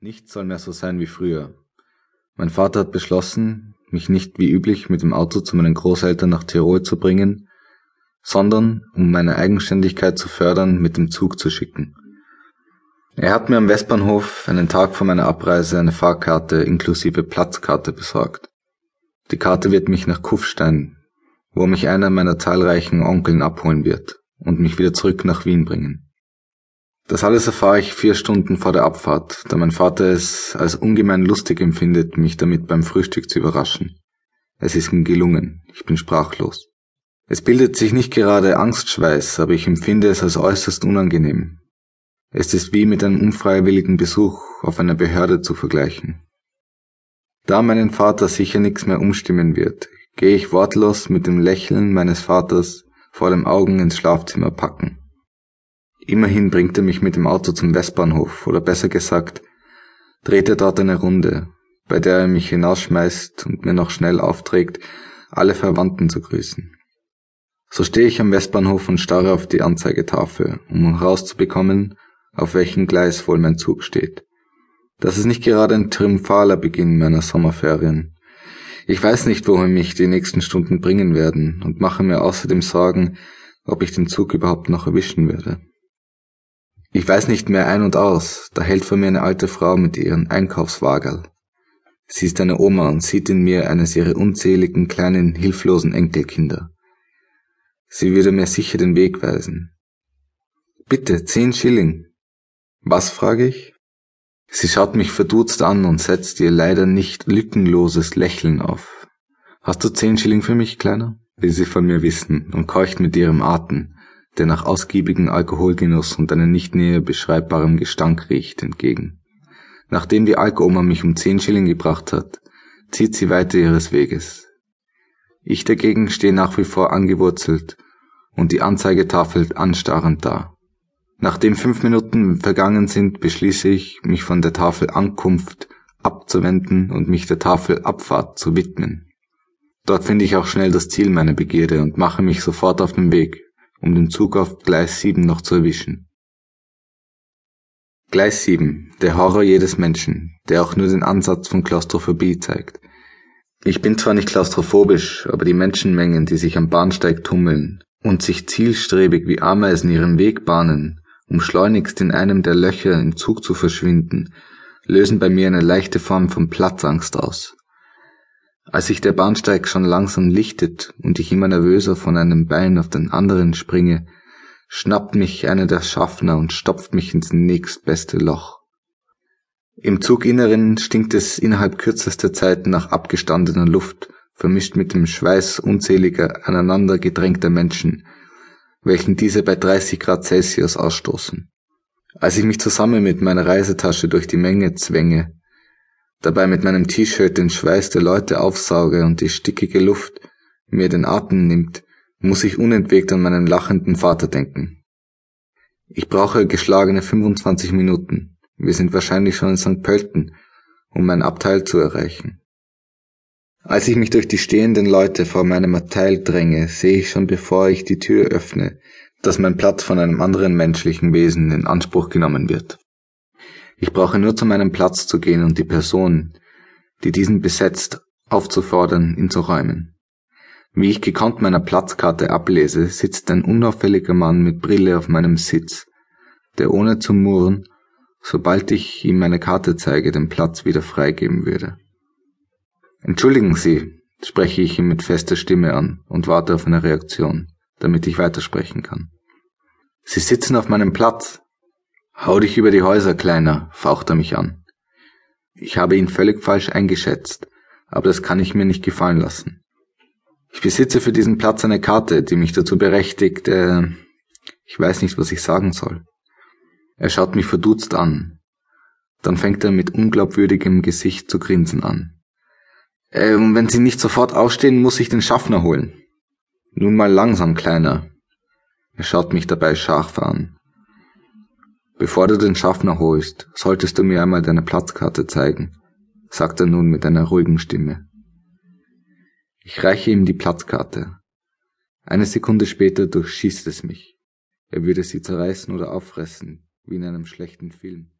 Nichts soll mehr so sein wie früher. Mein Vater hat beschlossen, mich nicht wie üblich mit dem Auto zu meinen Großeltern nach Tirol zu bringen, sondern, um meine Eigenständigkeit zu fördern, mit dem Zug zu schicken. Er hat mir am Westbahnhof einen Tag vor meiner Abreise eine Fahrkarte inklusive Platzkarte besorgt. Die Karte wird mich nach Kufstein, wo mich einer meiner zahlreichen Onkeln abholen wird und mich wieder zurück nach Wien bringen. Das alles erfahre ich vier Stunden vor der Abfahrt, da mein Vater es als ungemein lustig empfindet, mich damit beim Frühstück zu überraschen. Es ist ihm gelungen, ich bin sprachlos. Es bildet sich nicht gerade Angstschweiß, aber ich empfinde es als äußerst unangenehm. Es ist wie mit einem unfreiwilligen Besuch auf einer Behörde zu vergleichen. Da meinen Vater sicher nichts mehr umstimmen wird, gehe ich wortlos mit dem Lächeln meines Vaters vor dem Augen ins Schlafzimmer packen. Immerhin bringt er mich mit dem Auto zum Westbahnhof, oder besser gesagt, dreht er dort eine Runde, bei der er mich hinausschmeißt und mir noch schnell aufträgt, alle Verwandten zu grüßen. So stehe ich am Westbahnhof und starre auf die Anzeigetafel, um herauszubekommen, auf welchem Gleis wohl mein Zug steht. Das ist nicht gerade ein triumphaler Beginn meiner Sommerferien. Ich weiß nicht, wohin mich die nächsten Stunden bringen werden und mache mir außerdem Sorgen, ob ich den Zug überhaupt noch erwischen werde. Ich weiß nicht mehr ein und aus, da hält vor mir eine alte Frau mit ihren Einkaufswagerl. Sie ist eine Oma und sieht in mir eines ihrer unzähligen kleinen hilflosen Enkelkinder. Sie würde mir sicher den Weg weisen. Bitte, zehn Schilling. Was, frage ich? Sie schaut mich verdutzt an und setzt ihr leider nicht lückenloses Lächeln auf. Hast du zehn Schilling für mich, Kleiner? will sie von mir wissen und keucht mit ihrem Atem, der nach ausgiebigem Alkoholgenuss und einem nicht näher beschreibbarem Gestank riecht, entgegen. Nachdem die Alkohoma mich um zehn Schilling gebracht hat, zieht sie weiter ihres Weges. Ich dagegen stehe nach wie vor angewurzelt und die Anzeigetafel anstarrend da. Nachdem fünf Minuten vergangen sind, beschließe ich, mich von der Tafel Ankunft abzuwenden und mich der Tafel Abfahrt zu widmen. Dort finde ich auch schnell das Ziel meiner Begierde und mache mich sofort auf den Weg um den Zug auf Gleis 7 noch zu erwischen. Gleis 7, der Horror jedes Menschen, der auch nur den Ansatz von Klaustrophobie zeigt. Ich bin zwar nicht klaustrophobisch, aber die Menschenmengen, die sich am Bahnsteig tummeln und sich zielstrebig wie Ameisen ihren Weg bahnen, um schleunigst in einem der Löcher im Zug zu verschwinden, lösen bei mir eine leichte Form von Platzangst aus. Als sich der Bahnsteig schon langsam lichtet und ich immer nervöser von einem Bein auf den anderen springe, schnappt mich einer der Schaffner und stopft mich ins nächstbeste Loch. Im Zuginneren stinkt es innerhalb kürzester Zeit nach abgestandener Luft, vermischt mit dem Schweiß unzähliger aneinander gedrängter Menschen, welchen diese bei 30 Grad Celsius ausstoßen. Als ich mich zusammen mit meiner Reisetasche durch die Menge zwänge, dabei mit meinem T-Shirt den Schweiß der Leute aufsauge und die stickige Luft mir den Atem nimmt, muss ich unentwegt an meinen lachenden Vater denken. Ich brauche geschlagene 25 Minuten. Wir sind wahrscheinlich schon in St. Pölten, um mein Abteil zu erreichen. Als ich mich durch die stehenden Leute vor meinem Abteil dränge, sehe ich schon bevor ich die Tür öffne, dass mein Platz von einem anderen menschlichen Wesen in Anspruch genommen wird. Ich brauche nur zu meinem Platz zu gehen und die Person, die diesen besetzt, aufzufordern, ihn zu räumen. Wie ich gekonnt meiner Platzkarte ablese, sitzt ein unauffälliger Mann mit Brille auf meinem Sitz, der ohne zu murren, sobald ich ihm meine Karte zeige, den Platz wieder freigeben würde. Entschuldigen Sie, spreche ich ihn mit fester Stimme an und warte auf eine Reaktion, damit ich weitersprechen kann. Sie sitzen auf meinem Platz, Hau dich über die Häuser, Kleiner, faucht er mich an. Ich habe ihn völlig falsch eingeschätzt, aber das kann ich mir nicht gefallen lassen. Ich besitze für diesen Platz eine Karte, die mich dazu berechtigt, äh, ich weiß nicht, was ich sagen soll. Er schaut mich verdutzt an. Dann fängt er mit unglaubwürdigem Gesicht zu grinsen an. Äh, und wenn Sie nicht sofort aufstehen, muss ich den Schaffner holen. Nun mal langsam, Kleiner. Er schaut mich dabei scharf an. Bevor du den Schaffner holst, solltest du mir einmal deine Platzkarte zeigen, sagt er nun mit einer ruhigen Stimme. Ich reiche ihm die Platzkarte. Eine Sekunde später durchschießt es mich. Er würde sie zerreißen oder auffressen, wie in einem schlechten Film.